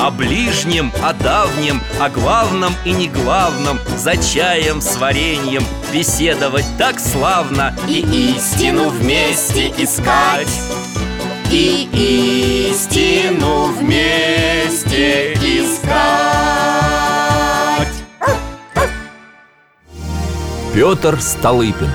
О ближнем, о давнем, о главном и не главном За чаем с вареньем беседовать так славно И истину вместе искать. И истину вместе искать. Петр Столыпин.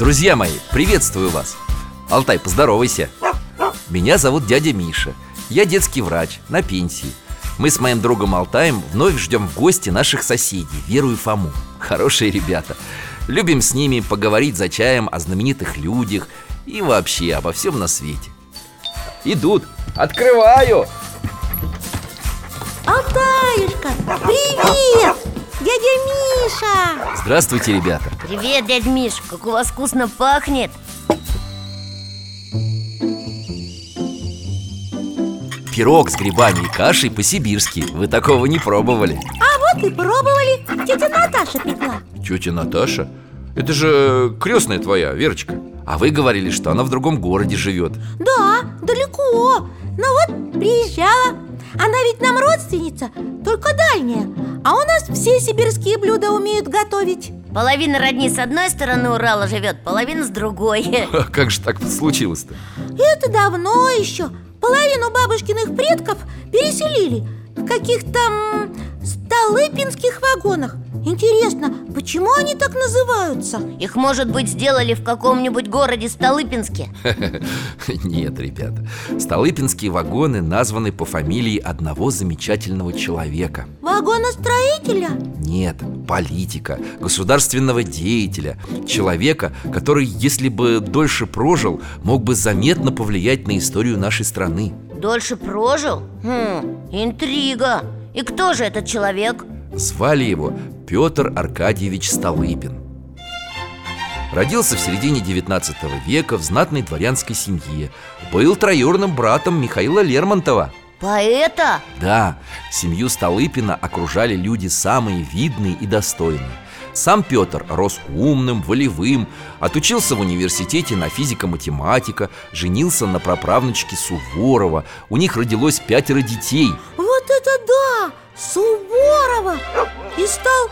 Друзья мои, приветствую вас. Алтай, поздоровайся Меня зовут дядя Миша. Я детский врач, на пенсии. Мы с моим другом Алтаем вновь ждем в гости наших соседей Веру и Фому. Хорошие ребята. Любим с ними поговорить за чаем о знаменитых людях И вообще обо всем на свете. Идут, открываю. Алтаюшка, привет! Дядя Миша! Здравствуйте, ребята. Привет, дядь Миш, как у вас вкусно пахнет Пирог с грибами и кашей по-сибирски. Вы такого не пробовали. А вот и пробовали. Тетя Наташа пекла. Тетя Наташа? Это же крестная твоя, Верочка. А вы говорили, что она в другом городе живет. Да, далеко. Но вот приезжала. Она ведь нам родственница, только дальняя. А у нас все сибирские блюда умеют готовить. Половина родни с одной стороны Урала живет, половина с другой. А Как же так случилось-то? Это давно еще Половину бабушкиных предков переселили. В каких-то столыпинских вагонах. Интересно, почему они так называются? Их, может быть, сделали в каком-нибудь городе Столыпинске? Нет, ребята Столыпинские вагоны названы по фамилии одного замечательного человека. Вагоностроителя? Нет, политика, государственного деятеля. Человека, который, если бы дольше прожил Мог бы заметно повлиять на историю нашей страны. Дольше прожил? Хм, интрига И кто же этот человек? Звали его Петр Аркадьевич Столыпин. Родился в середине 19 века в знатной дворянской семье. Был троюрным братом Михаила Лермонтова. Поэта? Да, семью Столыпина окружали люди самые видные и достойные. Сам Петр рос умным, волевым Отучился в университете на физико-математика Женился на праправнучке Суворова. У них родилось пятеро детей Вот это да! Суворова! И стал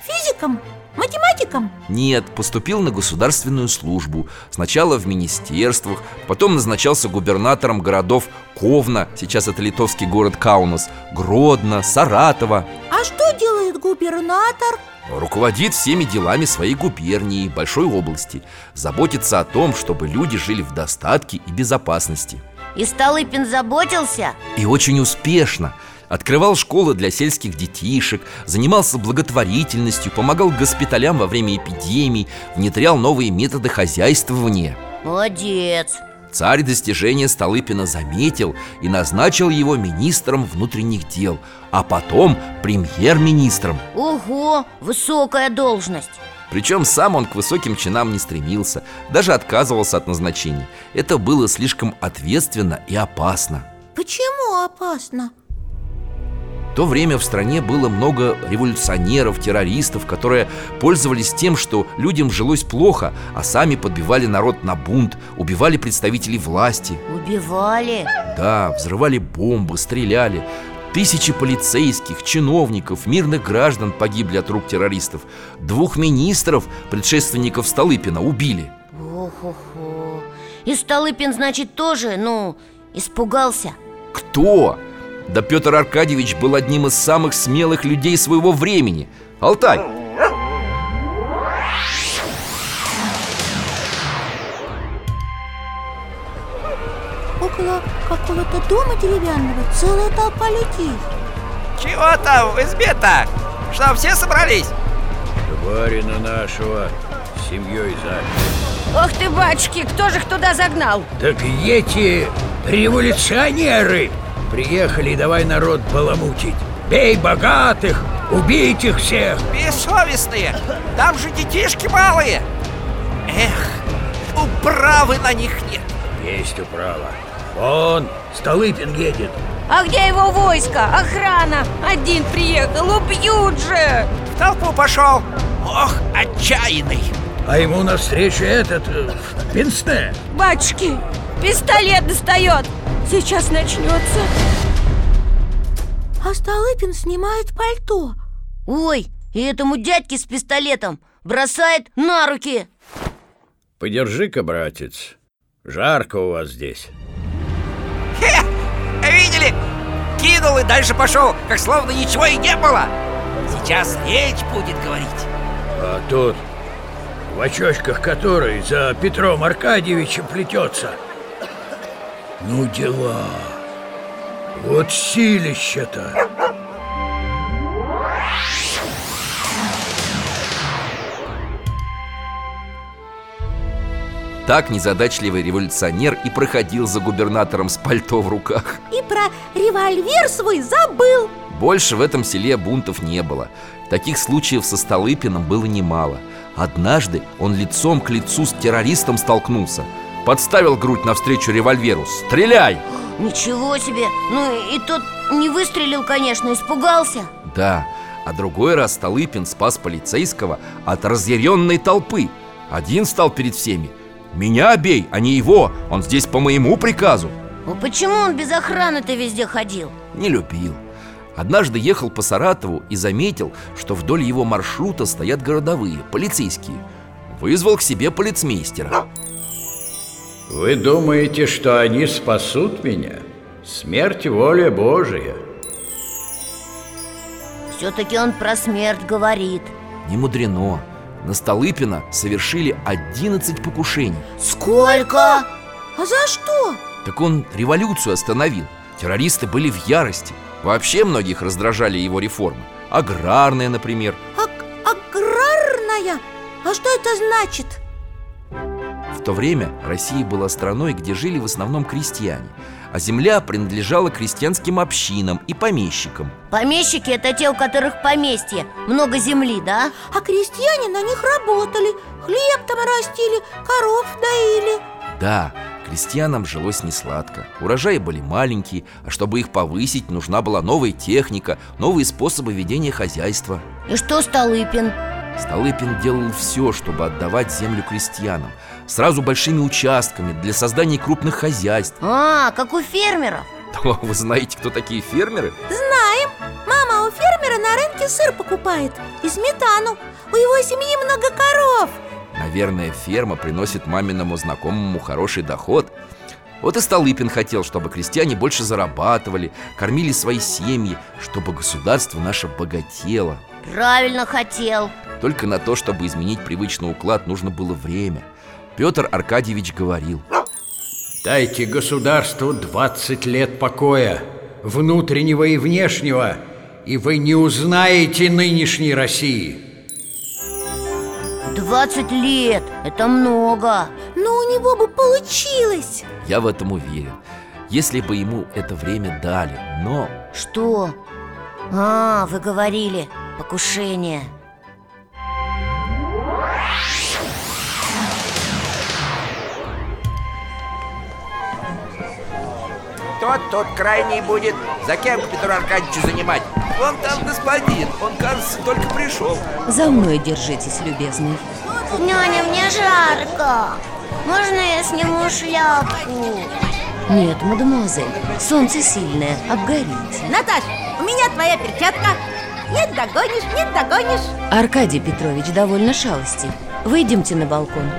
физиком, математиком Нет, поступил на государственную службу Сначала в министерствах Потом назначался губернатором городов Ковна Сейчас это литовский город Каунас Гродно, Саратова А что делает губернатор? Руководит всеми делами своей губернии, большой области Заботится о том, чтобы люди жили в достатке и безопасности И Столыпин заботился? И очень успешно. Открывал школы для сельских детишек Занимался благотворительностью Помогал госпиталям во время эпидемий Внедрял новые методы хозяйствования. Молодец. Царь достижения Столыпина заметил и назначил его министром внутренних дел А потом премьер-министром. Ого, высокая должность Причем сам он к высоким чинам не стремился Даже отказывался от назначений Это было слишком ответственно и опасно Почему опасно? В то время в стране было много революционеров, террористов, которые пользовались тем, что людям жилось плохо, а сами подбивали народ на бунт, убивали представителей власти. Убивали? Да, взрывали бомбы, стреляли. Тысячи полицейских, чиновников, мирных граждан погибли от рук террористов. Двух министров, предшественников Столыпина, убили. Ох-охо И Столыпин, значит, тоже, ну, испугался Кто? Да Петр Аркадьевич был одним из самых смелых людей своего времени Алтай! Около какого-то дома деревянного целая толпа людей Чего там в избе-то? Что, все собрались? Барина нашего с семьей запер Ох ты, батюшки, кто же их туда загнал? Так эти революционеры Приехали, давай народ баламутить. Бей богатых, убить их всех. Бессовестные! Там же детишки малые! Эх, управы на них нет! Есть управа. Вон, Столыпин едет. А где его войско? Охрана! Один приехал, убьют же! В толпу пошел! Ох, отчаянный! А ему навстречу этот, э, пенсне. Батюшки, пистолет достает! Сейчас начнется А Столыпин снимает пальто Ой, и этому дядьке с пистолетом бросает на руки Подержи-ка, братец. Жарко у вас здесь. Хе! Видели? Кинул и дальше пошел, как словно ничего и не было! Сейчас речь будет говорить. А тут в очочках который за Петром Аркадьевичем плетется. Ну дела. Вот силища-то. Так незадачливый революционер и проходил за губернатором с пальто в руках. И про револьвер свой забыл. Больше в этом селе бунтов не было. Таких случаев со Столыпиным было немало. Однажды он лицом к лицу с террористом столкнулся. Подставил грудь навстречу револьверу. «Стреляй!» Ничего себе! Ну и тот не выстрелил, конечно, испугался. Да, а другой раз Столыпин спас полицейского от разъяренной толпы. Один стал перед всеми «Меня бей, а не его, он здесь по моему приказу» А почему он без охраны-то везде ходил? Не любил. Однажды ехал по Саратову и заметил, что вдоль его маршрута стоят городовые, полицейские. Вызвал к себе полицмейстера. Вы думаете, что они спасут меня? Смерть воля Божия. Все-таки он про смерть говорит. Не мудрено На Столыпина совершили 11 покушений Сколько? А за что? Так он революцию остановил Террористы были в ярости Вообще многих раздражали его реформы Аграрная, например Аг- аграрная? А что это значит? В то время Россия была страной, где жили в основном крестьяне А земля принадлежала крестьянским общинам и помещикам. Помещики это те, у которых поместье. Много земли, да? А крестьяне на них работали. Хлеб там растили, коров доили. Да, крестьянам жилось несладко. Урожаи были маленькие, а чтобы их повысить, нужна была новая техника Новые способы ведения хозяйства. И что Столыпин? Столыпин делал все, чтобы отдавать землю крестьянам Сразу большими участками для создания крупных хозяйств. А, как у фермеров. О, Вы знаете, кто такие фермеры? Знаем, мама у фермера на рынке сыр покупает И сметану. У его семьи много коров. Наверное, ферма приносит маминому знакомому хороший доход. Вот и Столыпин хотел, чтобы крестьяне больше зарабатывали Кормили свои семьи, чтобы государство наше богатело. Правильно хотел Только на то, чтобы изменить привычный уклад, нужно было время. Петр Аркадьевич говорил. Дайте государству 20 лет покоя, внутреннего и внешнего, и вы не узнаете нынешней России. 20 лет, это много. Но у него бы получилось. Я в этом уверен. Если бы ему это время дали Но Что? А, вы говорили, покушение Тот тут крайний будет. За кем к Петру Аркадьевичу занимать? Вон там господин, он, кажется, только пришел. За мной держитесь, любезный Няня, мне жарко Можно я сниму шляпку? Нет, мадемуазель, солнце сильное, обгорите Наташ, у меня твоя перчатка Нет, догонишь, нет, догонишь Аркадий Петрович довольно шалостей Выйдемте на балкон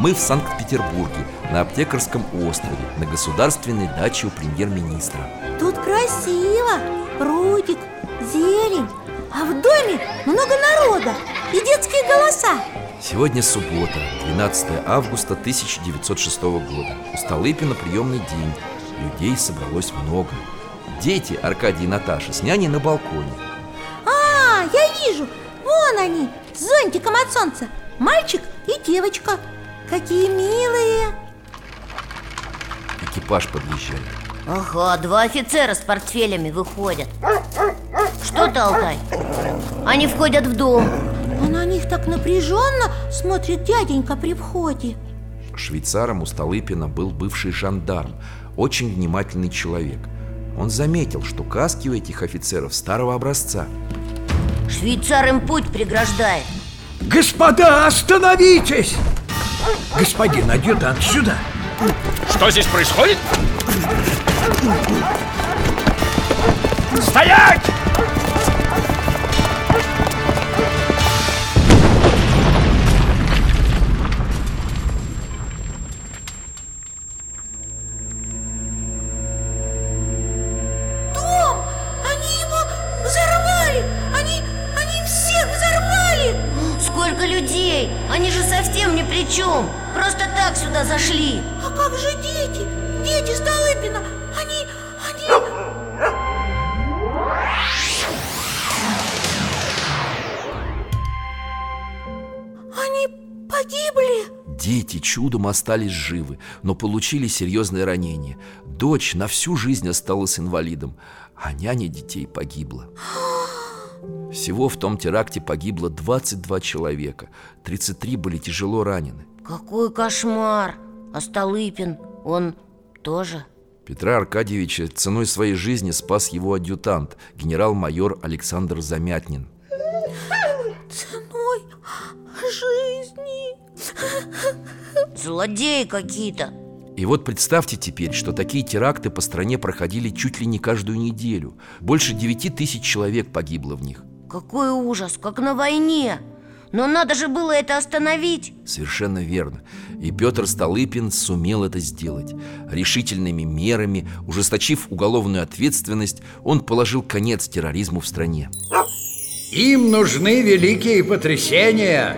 мы в Санкт-Петербурге На Аптекарском острове На государственной даче у премьер-министра. Тут красиво Прудик, зелень А в доме много народа И детские голоса. Сегодня суббота, 12 августа 1906 года. У Столыпина приемный день. Людей собралось много. Дети, Аркадий и Наташа, с няней на балконе. А, я вижу, вон они, с зонтиком от солнца. Мальчик и девочка. Какие милые Экипаж подъезжает Ага, два офицера с портфелями выходят Что ты, Алтай? Они входят в дом А на них так напряженно смотрит дяденька при входе Швейцаром у Столыпина был бывший жандарм, очень внимательный человек. Он заметил, что каски у этих офицеров старого образца. Швейцар им путь преграждает Господа, остановитесь! Господин адъютант, сюда! Что здесь происходит? Стоять! Дом! Они его взорвали! Они, они всех взорвали! Сколько людей! Они же совсем ни при чем Просто так сюда зашли как же дети? Дети Столыпина! Они, они... Они погибли! Дети чудом остались живы, но получили серьезные ранения. Дочь на всю жизнь осталась инвалидом, а няня детей погибла. Всего в том теракте погибло 22 человека, 33 были тяжело ранены. Какой кошмар! А Столыпин, он тоже? Петра Аркадьевича ценой своей жизни спас его адъютант, генерал-майор Александр Замятнин. Ценой жизни! Злодеи какие-то И вот представьте теперь, что такие теракты по стране проходили чуть ли не каждую неделю. Больше 9 тысяч человек погибло в них. Какой ужас, как на войне Но надо же было это остановить Совершенно верно. И Петр Столыпин сумел это сделать. Решительными мерами, ужесточив уголовную ответственность, он положил конец терроризму в стране. Им нужны великие потрясения.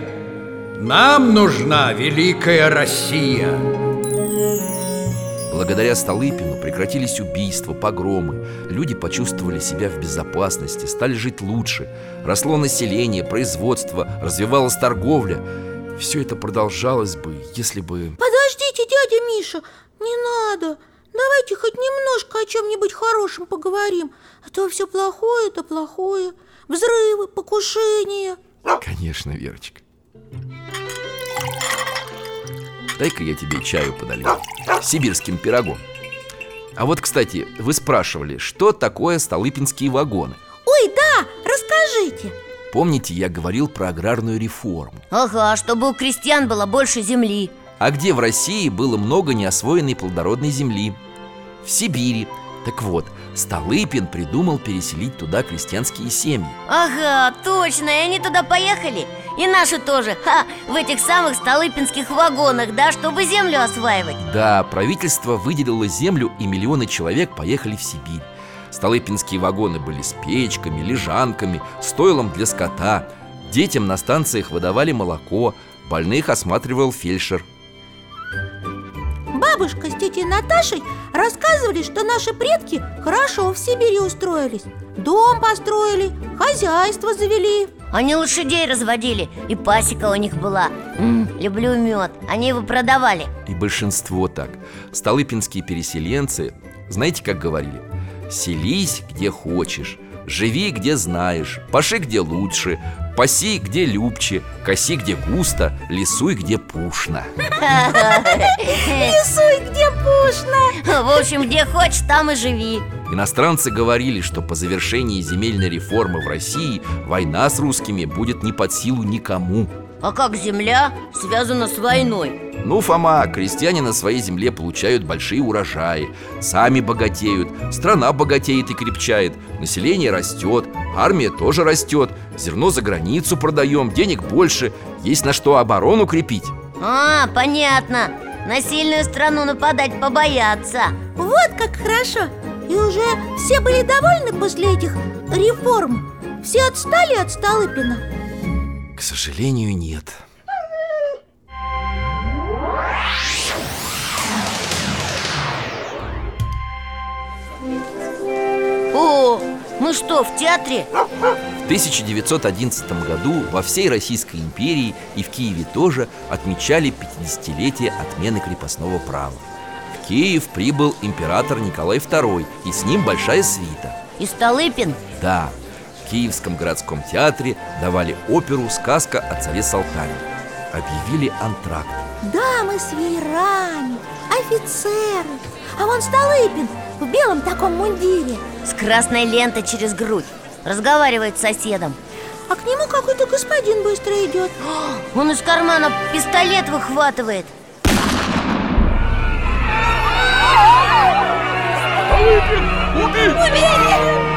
Нам нужна великая Россия. Благодаря Столыпину прекратились убийства, погромы. Люди почувствовали себя в безопасности, стали жить лучше. Росло население, производство, развивалась торговля. Все это продолжалось бы, если бы... Подождите, дядя Миша, не надо Давайте хоть немножко о чем-нибудь хорошем поговорим А то все плохое, да плохое Взрывы, покушения Конечно, Верочка. Дай-ка я тебе чаю подолью сибирским пирогом. А вот, кстати, вы спрашивали, что такое столыпинские вагоны? Ой, да, расскажите Помните, я говорил про аграрную реформу? Ага, чтобы у крестьян было больше земли А где в России было много неосвоенной плодородной земли? В Сибири. Так вот, Столыпин придумал переселить туда крестьянские семьи. Ага, точно, и они туда поехали И наши тоже, ха, в этих самых столыпинских вагонах, да, чтобы землю осваивать Да, правительство выделило землю, и миллионы человек поехали в Сибирь. Столыпинские вагоны были с печками, лежанками, стойлом для скота. Детям на станциях выдавали молоко, больных осматривал фельдшер. Бабушка с тетей Наташей рассказывали, что наши предки хорошо в Сибири устроились. Дом построили, хозяйство завели. Они лошадей разводили, и пасека у них была. М, Люблю мед, они его продавали. И большинство так. Столыпинские переселенцы, знаете, как говорили? Селись, где хочешь, живи, где знаешь, паши, где лучше, паси, где любче, коси, где густо, лесуй, где пушно. Рисуй, где пушно В общем, где хочешь, там и живи Иностранцы говорили, что по завершении земельной реформы в России война с русскими будет не под силу никому. А как земля связана с войной? Ну, Фома, крестьяне на своей земле получают большие урожаи Сами богатеют, страна богатеет и крепчает Население растет, армия тоже растет Зерно за границу продаем, денег больше Есть на что оборону крепить. А, понятно. На сильную страну нападать побояться Вот как хорошо. И уже все были довольны после этих реформ. Все отстали от Столыпина сожалению, нет О, мы что, в театре? В 1911 году во всей Российской империи и в Киеве тоже отмечали 50-летие отмены крепостного права. В Киев прибыл император Николай II И с ним большая свита И Столыпин? Да, Киевском городском театре давали оперу «Сказка о царе Салтане» Объявили антракт. Дамы с веерами, офицеры. А вон Столыпин в белом таком мундире. С красной лентой через грудь. Разговаривает с соседом. А к нему какой-то господин быстро идет. Он из кармана пистолет выхватывает.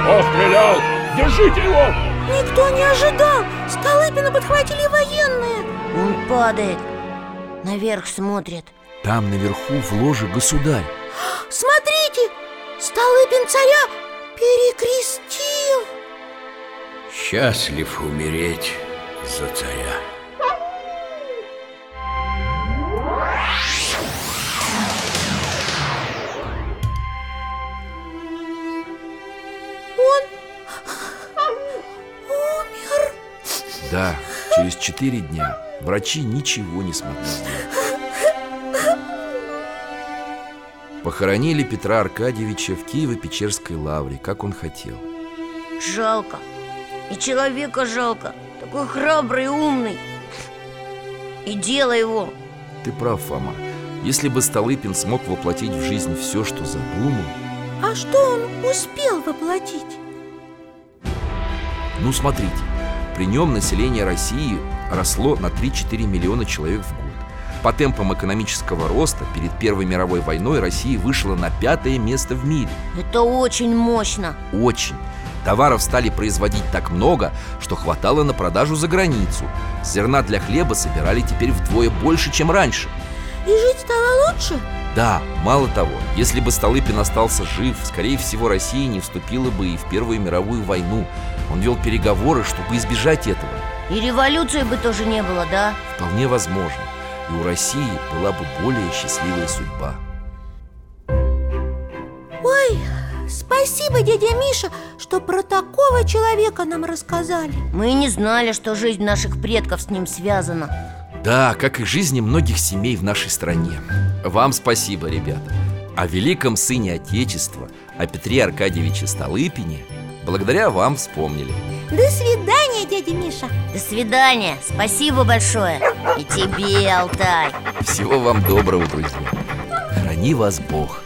Кто стрелял? Держите его! Никто не ожидал! Столыпина подхватили военные! Он падает. Наверх смотрит. Там наверху в ложе государь. Смотрите, Столыпин царя перекрестил! Счастлив умереть за царя. Да, через четыре дня Врачи ничего не смогли сделать. Похоронили Петра Аркадьевича в Киево-Печерской лавре, как он хотел. Жалко. И человека жалко. Такой храбрый и умный. И дело его. Ты прав, Фома. Если бы Столыпин смог воплотить в жизнь все, что задумал. А что он успел воплотить? Ну, смотрите, при нем население России росло на 3-4 миллиона человек в год. По темпам экономического роста перед Первой мировой войной Россия вышла на пятое место в мире. Это очень мощно Очень. Товаров стали производить так много, что хватало на продажу за границу. Зерна для хлеба собирали теперь вдвое больше, чем раньше. И жить стало лучше? Да, мало того, если бы Столыпин остался жив, скорее всего, Россия не вступила бы и в Первую мировую войну. Он вел переговоры, чтобы избежать этого. И революции бы тоже не было, да? Вполне возможно. И у России была бы более счастливая судьба. Ой, спасибо, дядя Миша, что про такого человека нам рассказали Мы не знали, что жизнь наших предков с ним связана Да, как и жизни многих семей в нашей стране. Вам спасибо, ребята. О великом сыне Отечества, о Петре Аркадьевиче Столыпине, благодаря вам вспомнили. До свидания, дядя Миша До свидания, спасибо большое И тебе, Алтай Всего вам доброго, друзья. Храни вас Бог.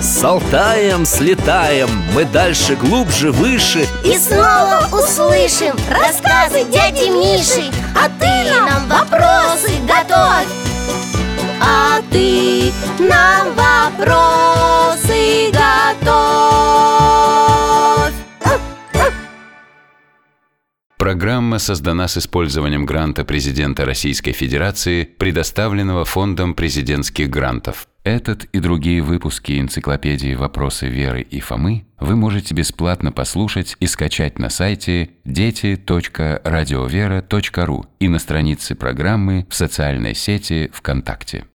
С Алтаем слетаем, мы дальше, глубже, выше. И снова услышим рассказы дяди Миши. А ты нам вопросы готовь. А ты нам вопросы готовь. Программа создана с использованием гранта президента Российской Федерации, предоставленного Фондом президентских грантов. Этот и другие выпуски энциклопедии «Вопросы Веры и Фомы» вы можете бесплатно послушать и скачать на сайте дети.радиовера.ру и на странице программы в социальной сети ВКонтакте.